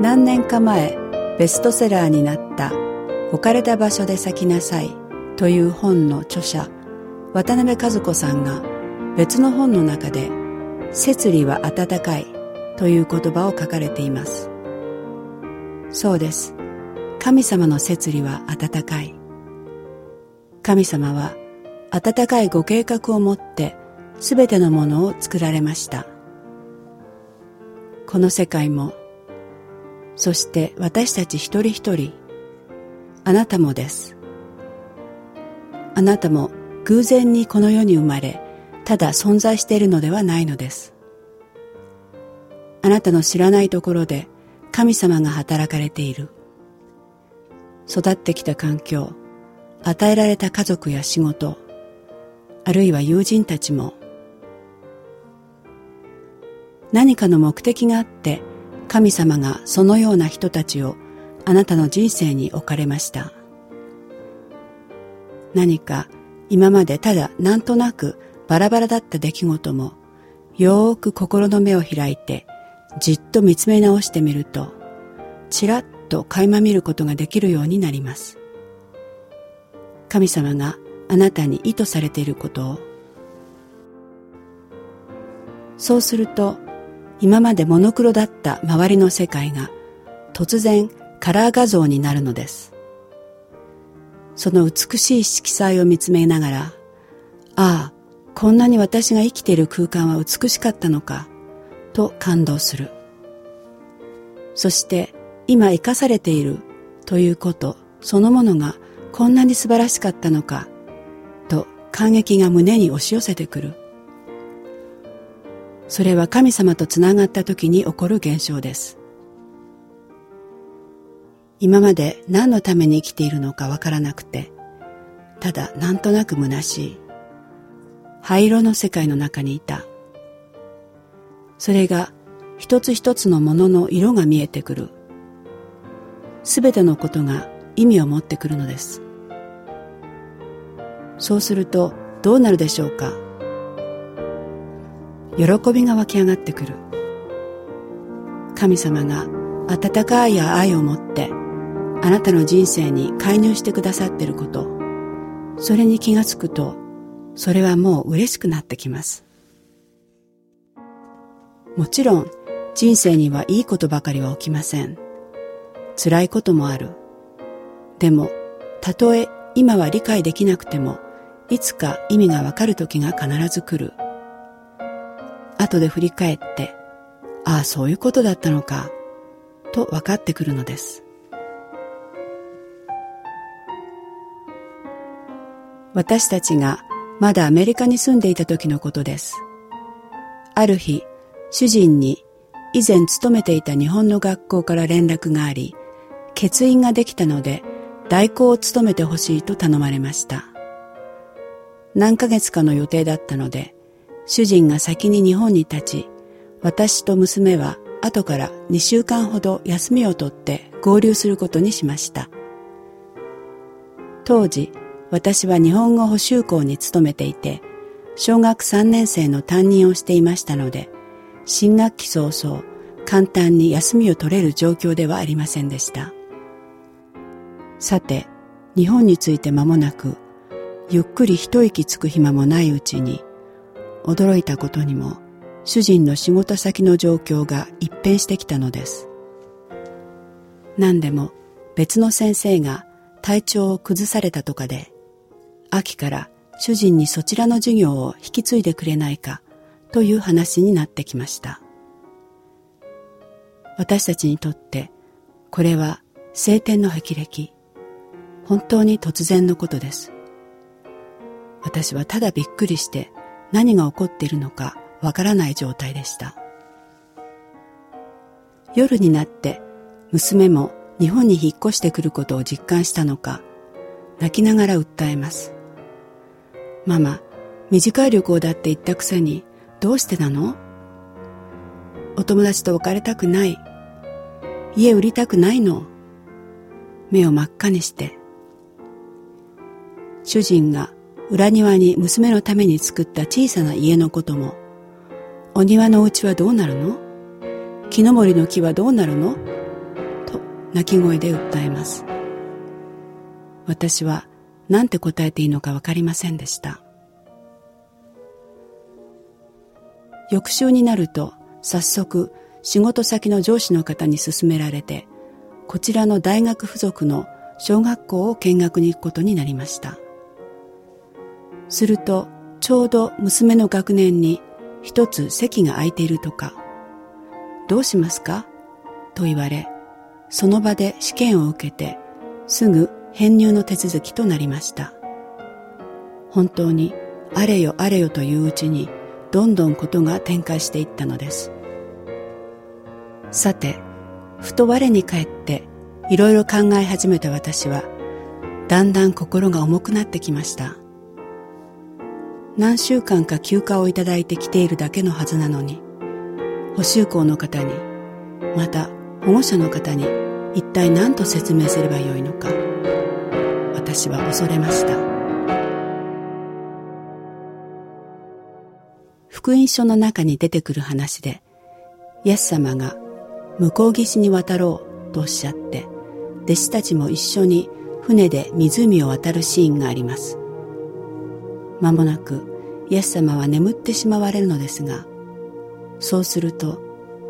何年か前ベストセラーになった「置かれた場所で咲きなさい」という本の著者渡辺和子さんが別の本の中で「摂理は温かい」という言葉を書かれています。そうです。神様の摂理は温かい。神様は温かいご計画を持ってすべてのものを作られました。この世界もそして私たち一人一人あなたもです。あなたも偶然にこの世に生まれただ存在しているのではないのです。あなたの知らないところで神様が働かれている。育ってきた環境与えられた家族や仕事あるいは友人たちも何かの目的があって神様がそのような人たちをあなたの人生に置かれました。何か今までただなんとなくバラバラだった出来事もよーく心の目を開いてじっと見つめ直してみるとちらっと垣間見ることができるようになります。神様があなたに意図されていることを。そうすると今までモノクロだった周りの世界が突然カラー画像になるのです。その美しい色彩を見つめながらああこんなに私が生きている空間は美しかったのかと感動する。そして今生かされているということそのものがこんなに素晴らしかったのかと感激が胸に押し寄せてくる。それは神様とつながった時に起こる現象です。今まで何のために生きているのかわからなくてただなんとなく虚しい灰色の世界の中にいた。それが一つ一つのものの色が見えてくる。すべてのことが意味を持ってくるのです。そうするとどうなるでしょうか？喜びが湧き上がってくる。神様が温かい愛を持ってあなたの人生に介入してくださっていること。それに気がつくとそれはもう嬉しくなってきます。もちろん人生にはいいことばかりは起きません。辛いこともある。でもたとえ今は理解できなくてもいつか意味がわかる時が必ず来る。後で振り返って、ああ、そういうことだったのか、と分かってくるのです。私たちがまだアメリカに住んでいた時のことです。ある日、主人に以前勤めていた日本の学校から連絡があり、欠員ができたので代行を務めてほしいと頼まれました。何ヶ月かの予定だったので、主人が先に日本に立ち、私と娘は後から2週間ほど休みを取って合流することにしました。当時、私は日本語補習校に勤めていて、小学3年生の担任をしていましたので、新学期早々、簡単に休みを取れる状況ではありませんでした。さて、日本に着いて間もなく、ゆっくり一息つく暇もないうちに、驚いたことにも主人の仕事先の状況が一変してきたのです。何でも別の先生が体調を崩されたとかで、秋から主人にそちらの授業を引き継いでくれないかという話になってきました。私たちにとってこれは晴天の霹靂、本当に突然のことです。私はただびっくりして何が起こっているのかわからない状態でした。夜になって娘も日本に引っ越してくることを実感したのか泣きながら訴えます。ママ、短い旅行だって言ったくせにどうしてなの？お友達と別れたくない。家売りたくないの？目を真っ赤にして。主人が裏庭に娘のために作った小さな家のことも、お庭のお家はどうなるの？木の森の木はどうなるの？と泣き声で訴えます。私は何て答えていいのかわかりませんでした。翌週になると早速仕事先の上司の方に勧められてこちらの大学附属の小学校を見学に行くことになりましたするとちょうど娘の学年に一つ席が空いているとか。どうしますか？と言われその場で試験を受けてすぐ編入の手続きとなりました。本当にあれよあれよといううちにどんどんことが展開していったのです。さてふと我に返っていろいろ考え始めた私はだんだん心が重くなってきました。何週間か休暇をいただいてきているだけのはずなのに補修校の方にまた保護者の方に一体何と説明すればよいのか私は恐れました福音書の中に出てくる話で、イエス様が向こう岸に渡ろうとおっしゃって、弟子たちも一緒に船で湖を渡るシーンがあります。まもなくイエス様は眠ってしまわれるのですが、そうすると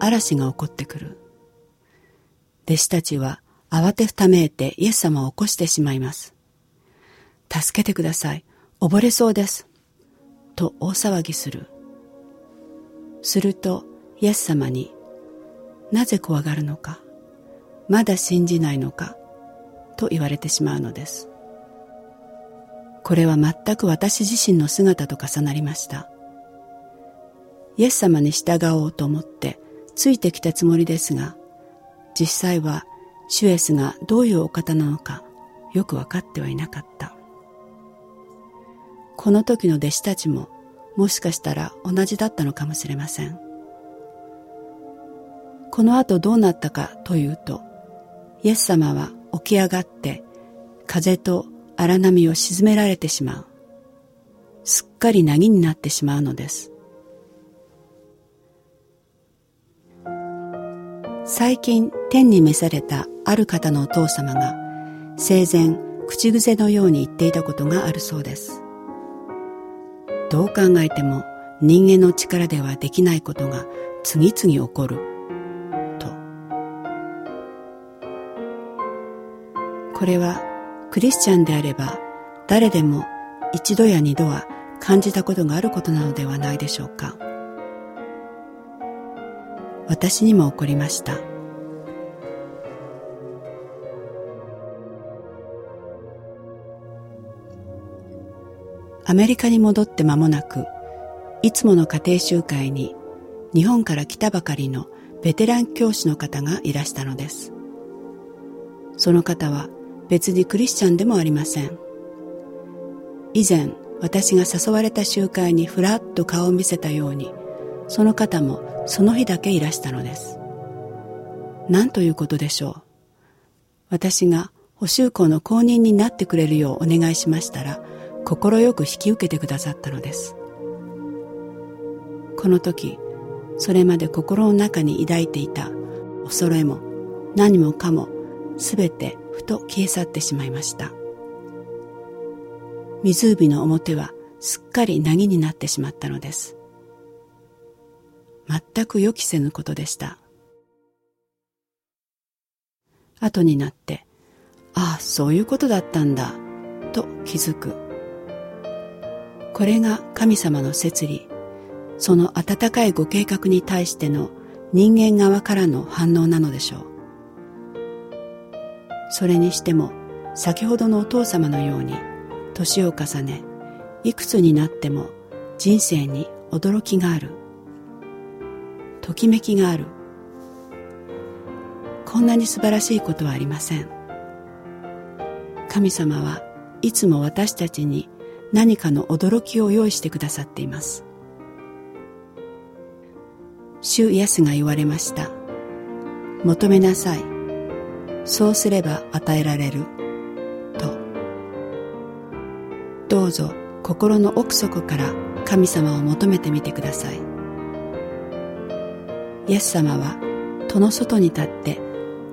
嵐が起こってくる。弟子たちは慌てふためいてイエス様を起こしてしまいます。助けてください。溺れそうです。と大騒ぎする。するとイエス様になぜ怖がるのかまだ信じないのかと言われてしまうのですこれは全く私自身の姿と重なりました。イエス様に従おうと思ってついてきたつもりですが実際はシュエスがどういうお方なのかよく分かってはいなかった。この時の弟子たちももしかしたら同じだったのかもしれません。この後どうなったかというとイエス様は起き上がって風と荒波を沈められてしまう。すっかり凪になってしまうのです。最近天に召されたある方のお父様が生前口癖のように言っていたことがあるそうです。どう考えても人間の力ではできないことが次々起こる。と。これはクリスチャンであれば誰でも一度や二度は感じたことがあることなのではないでしょうか私にも起こりましたアメリカに戻って間もなく、いつもの家庭集会に日本から来たばかりのベテラン教師の方がいらしたのです。その方は別にクリスチャンでもありません。以前私が誘われた集会にふらっと顔を見せたように、その方もその日だけいらしたのです。何ということでしょう。私が補修校の公認になってくれるようお願いしましたら、快く引き受けてくださったのですこの時それまで心の中に抱いていた恐れも何もかもすべてふと消え去ってしまいました。湖の表はすっかり凪になってしまったのです。全く予期せぬことでした。後になってああそういうことだったんだと気づく。これが神様の摂理。その温かいご計画に対しての人間側からの反応なのでしょう。それにしても先ほどのお父様のように年を重ねいくつになっても人生に驚きがある。ときめきがある。こんなに素晴らしいことはありません。神様はいつも私たちに何かの驚きを用意してくださっています。主イエスが言われました。求めなさい。そうすれば与えられる。と。どうぞ心の奥底から神様を求めてみてください。イエス様は戸の外に立って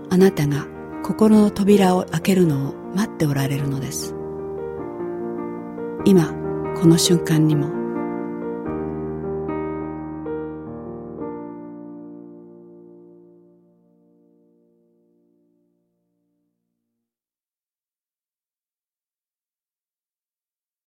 あなたが心の扉を開けるのを待っておられるのです。今この瞬間にも